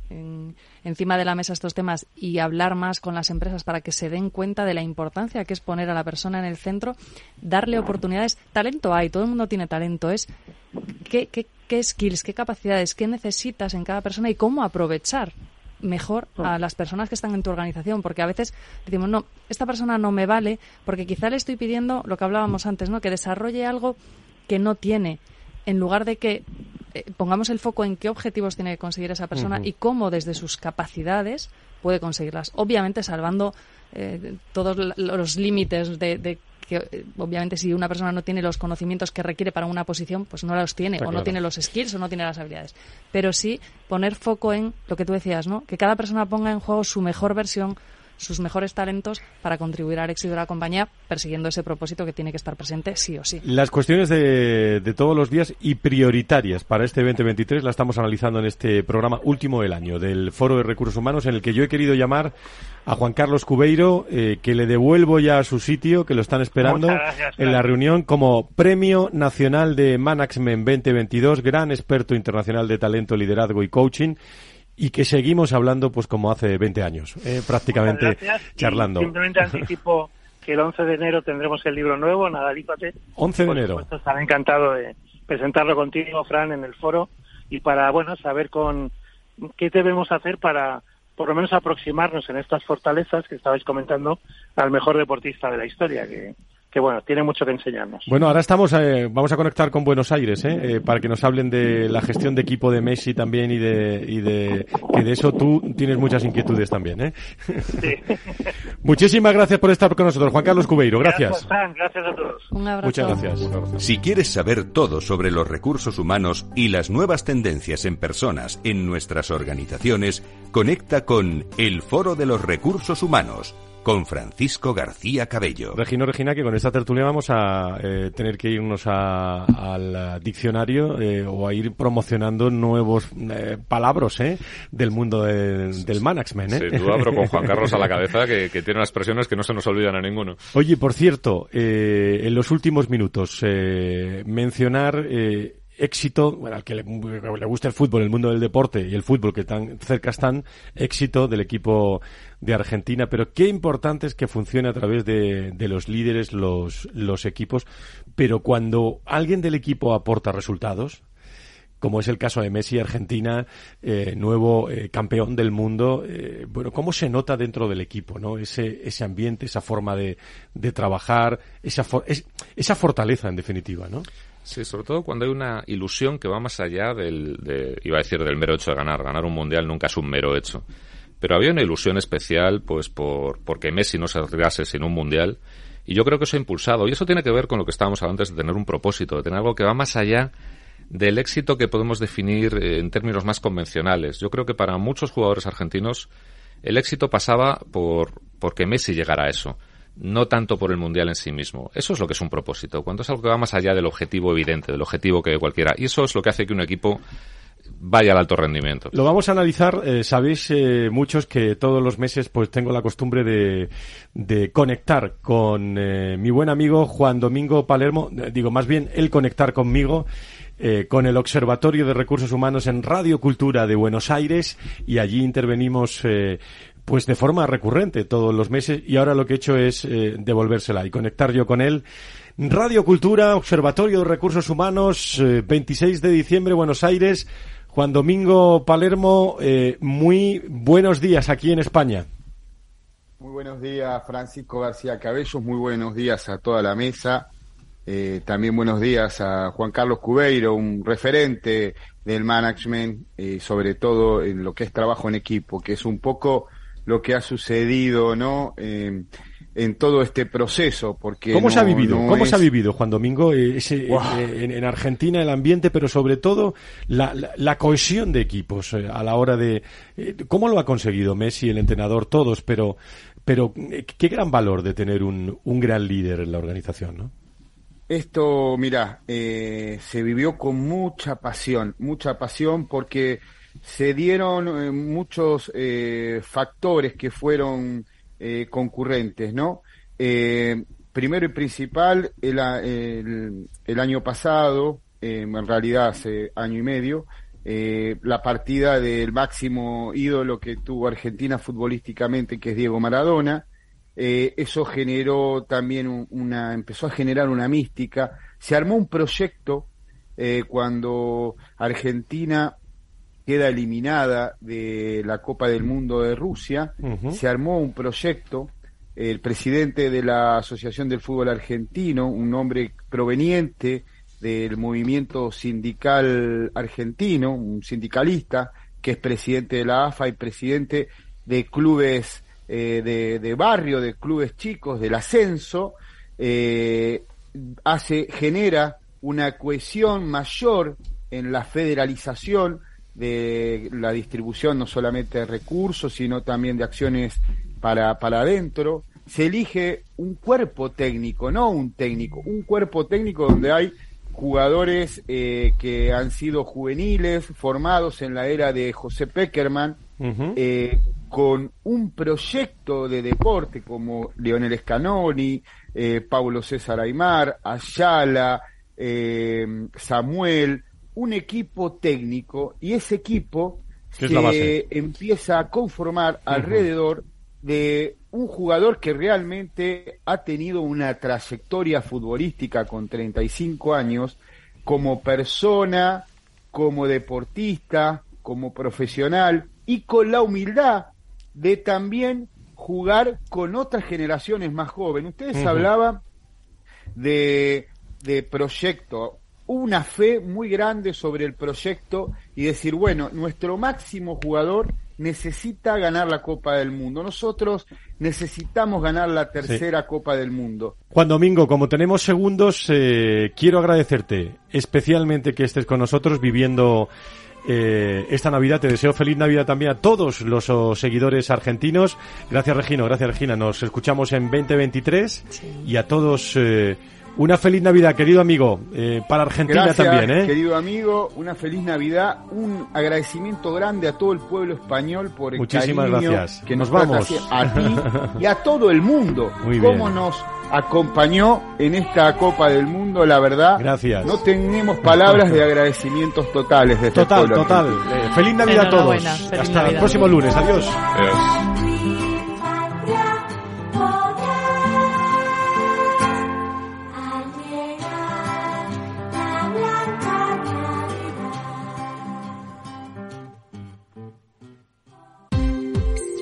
encima de la mesa estos temas y hablar más con las empresas para que se den cuenta de la importancia que es poner a la persona en el centro, darle oportunidades. Talento hay, todo el mundo tiene talento. Es qué, qué, qué skills, qué capacidades, qué necesitas en cada persona y cómo aprovechar mejor a las personas que están en tu organización, porque a veces decimos, no, esta persona no me vale, porque quizá le estoy pidiendo lo que hablábamos antes, ¿no? Que desarrolle algo que no tiene, en lugar de que eh, pongamos el foco en qué objetivos tiene que conseguir esa persona y cómo desde sus capacidades puede conseguirlas. Obviamente salvando eh, todos los límites de, de que eh, obviamente si una persona no tiene los conocimientos que requiere para una posición, pues no los tiene, Está o no tiene los skills o no tiene las habilidades. Pero sí poner foco en lo que tú decías, ¿no? Que cada persona ponga en juego su mejor versión, sus mejores talentos para contribuir al éxito de la compañía, persiguiendo ese propósito que tiene que estar presente sí o sí. Las cuestiones de, de todos los días y prioritarias para este 2023 las estamos analizando en este programa último del año del Foro de Recursos Humanos en el que yo he querido llamar a Juan Carlos Cubeiro, eh, que le devuelvo ya a su sitio, que lo están esperando gracias, en la reunión como Premio Nacional de Management 2022, gran experto internacional de talento, liderazgo y coaching. Y que seguimos hablando pues como hace 20 años, eh, prácticamente charlando. Simplemente anticipo que el 11 de enero tendremos el libro nuevo, Nadalípate. 11 de Por enero. supuesto, estaré encantado de presentarlo contigo, Fran, en el foro y para, bueno, saber con qué debemos hacer para, por lo menos, aproximarnos en estas fortalezas que estabais comentando al mejor deportista de la historia, que, que bueno, tiene mucho que enseñarnos. Bueno, ahora estamos, eh, vamos a conectar con Buenos Aires, ¿eh? Eh, para que nos hablen de la gestión de equipo de Messi también y de, y de que de eso tú tienes muchas inquietudes también, ¿eh? Muchísimas gracias por estar con nosotros, Juan Carlos Cubeiro, gracias. Fran, gracias a todos. Un abrazo. Muchas gracias. Si quieres saber todo sobre los recursos humanos y las nuevas tendencias en personas en nuestras organizaciones, conecta con El Foro de los Recursos Humanos con Francisco García Cabello. Regino, Regina, que con esta tertulia vamos a eh, tener que irnos a- al diccionario eh, o a ir promocionando nuevos eh, palabras ¿eh? del mundo de- del management. ¿eh? Sin duda, pero con Juan Carlos a la cabeza, que, que tiene unas expresiones que no se nos olvidan a ninguno. Oye, por cierto, eh, en los últimos minutos, eh, mencionar eh, éxito, bueno, al que le, le gusta el fútbol, el mundo del deporte y el fútbol que tan cerca están, éxito del equipo de Argentina, pero qué importante es que funcione a través de, de los líderes, los, los equipos, pero cuando alguien del equipo aporta resultados, como es el caso de Messi, Argentina, eh, nuevo eh, campeón del mundo. eh, bueno, ¿cómo se nota dentro del equipo, no? Ese, ese ambiente, esa forma de, de trabajar, esa, for- es- esa fortaleza, en definitiva, ¿no? Sí, sobre todo cuando hay una ilusión que va más allá del, de, iba a decir, del mero hecho de ganar. Ganar un mundial nunca es un mero hecho. Pero había una ilusión especial, pues, por, porque Messi no se retirase sin un mundial. Y yo creo que eso ha impulsado. Y eso tiene que ver con lo que estábamos hablando antes de tener un propósito, de tener algo que va más allá del éxito que podemos definir eh, en términos más convencionales. Yo creo que para muchos jugadores argentinos el éxito pasaba por porque Messi llegara a eso, no tanto por el mundial en sí mismo. Eso es lo que es un propósito, cuando es algo que va más allá del objetivo evidente, del objetivo que cualquiera. Y eso es lo que hace que un equipo vaya al alto rendimiento. Lo vamos a analizar. eh, sabéis eh, muchos que todos los meses pues tengo la costumbre de, de conectar con eh, mi buen amigo Juan Domingo Palermo. eh, digo, más bien él conectar conmigo. eh, con el Observatorio de Recursos Humanos en Radio Cultura de Buenos Aires y allí intervenimos eh, pues de forma recurrente todos los meses y ahora lo que he hecho es eh, devolvérsela y conectar yo con él. Radio Cultura, Observatorio de Recursos Humanos, eh, 26 de diciembre, Buenos Aires. Juan Domingo Palermo, eh, muy buenos días aquí en España. Muy buenos días, Francisco García Cabellos. Muy buenos días a toda la mesa. Eh, también buenos días a Juan Carlos Cubeiro, un referente del management, eh, sobre todo en lo que es trabajo en equipo, que es un poco lo que ha sucedido, ¿no? En todo este proceso, porque ¿Cómo se ha vivido? no ¿Cómo es- se ha vivido, Juan Domingo, eh, ese, Wow. eh, en, en Argentina el ambiente, pero sobre todo la, la- la cohesión de equipos eh, a la hora de eh, cómo lo ha conseguido Messi, el entrenador, todos, pero pero eh, qué gran valor de tener un, un gran líder en la organización, ¿no? Esto, mira, eh, se vivió con mucha pasión, mucha pasión porque se dieron eh, muchos eh, factores que fueron eh, concurrentes, ¿no? Eh, primero y principal, el, el- año pasado, eh, en realidad hace año y medio, eh, la partida del máximo ídolo que tuvo Argentina futbolísticamente, que es Diego Maradona, eso generó también un- una, empezó a generar una mística. Se armó un proyecto cuando Argentina queda eliminada de la Copa del Mundo de Rusia, se armó un proyecto. El presidente de la Asociación del Fútbol Argentino, un hombre proveniente del movimiento sindical argentino, un sindicalista, que es presidente de la AFA y presidente de clubes eh, de, de barrio, de clubes chicos, del ascenso, eh, hace, genera una cohesión mayor en la federalización de la distribución no solamente de recursos, sino también de acciones para, para adentro. Se elige un cuerpo técnico, no un técnico, un cuerpo técnico donde hay jugadores eh, que han sido juveniles, formados en la era de José Peckerman, eh, con un proyecto de deporte como Lionel Scanoni, eh, Paulo César Aymar, Ayala, eh, Samuel, un equipo técnico y ese equipo se empieza a conformar alrededor de un jugador que realmente ha tenido una trayectoria futbolística con 35 años como persona, como deportista, como profesional y con la humildad de también jugar con otras generaciones más jóvenes. Ustedes hablaban de, de proyecto, una fe muy grande sobre el proyecto y decir, bueno, nuestro máximo jugador necesita ganar la Copa del Mundo. Nosotros necesitamos ganar la tercera Copa del Mundo. Juan Domingo, como tenemos segundos, eh, quiero agradecerte especialmente que estés con nosotros viviendo eh, esta Navidad. Te deseo feliz Navidad también a todos los oh, seguidores argentinos. Gracias, Regino. Gracias, Regina. Nos escuchamos en 2023 y a todos eh, una feliz Navidad, querido amigo, eh, para Argentina Gracias, también. ¿eh? querido amigo, una feliz Navidad, un agradecimiento grande a todo el pueblo español por el Muchísimas cariño gracias. que Nos nos, trata vamos. a ti y a todo el mundo. Muy Cómo bien. nos acompañó en esta Copa del Mundo, la verdad. Gracias. No tenemos palabras de agradecimientos totales Total, el pueblo total. argentino. Eh, feliz Navidad a todos. Hasta el Navidad. próximo lunes. Adiós.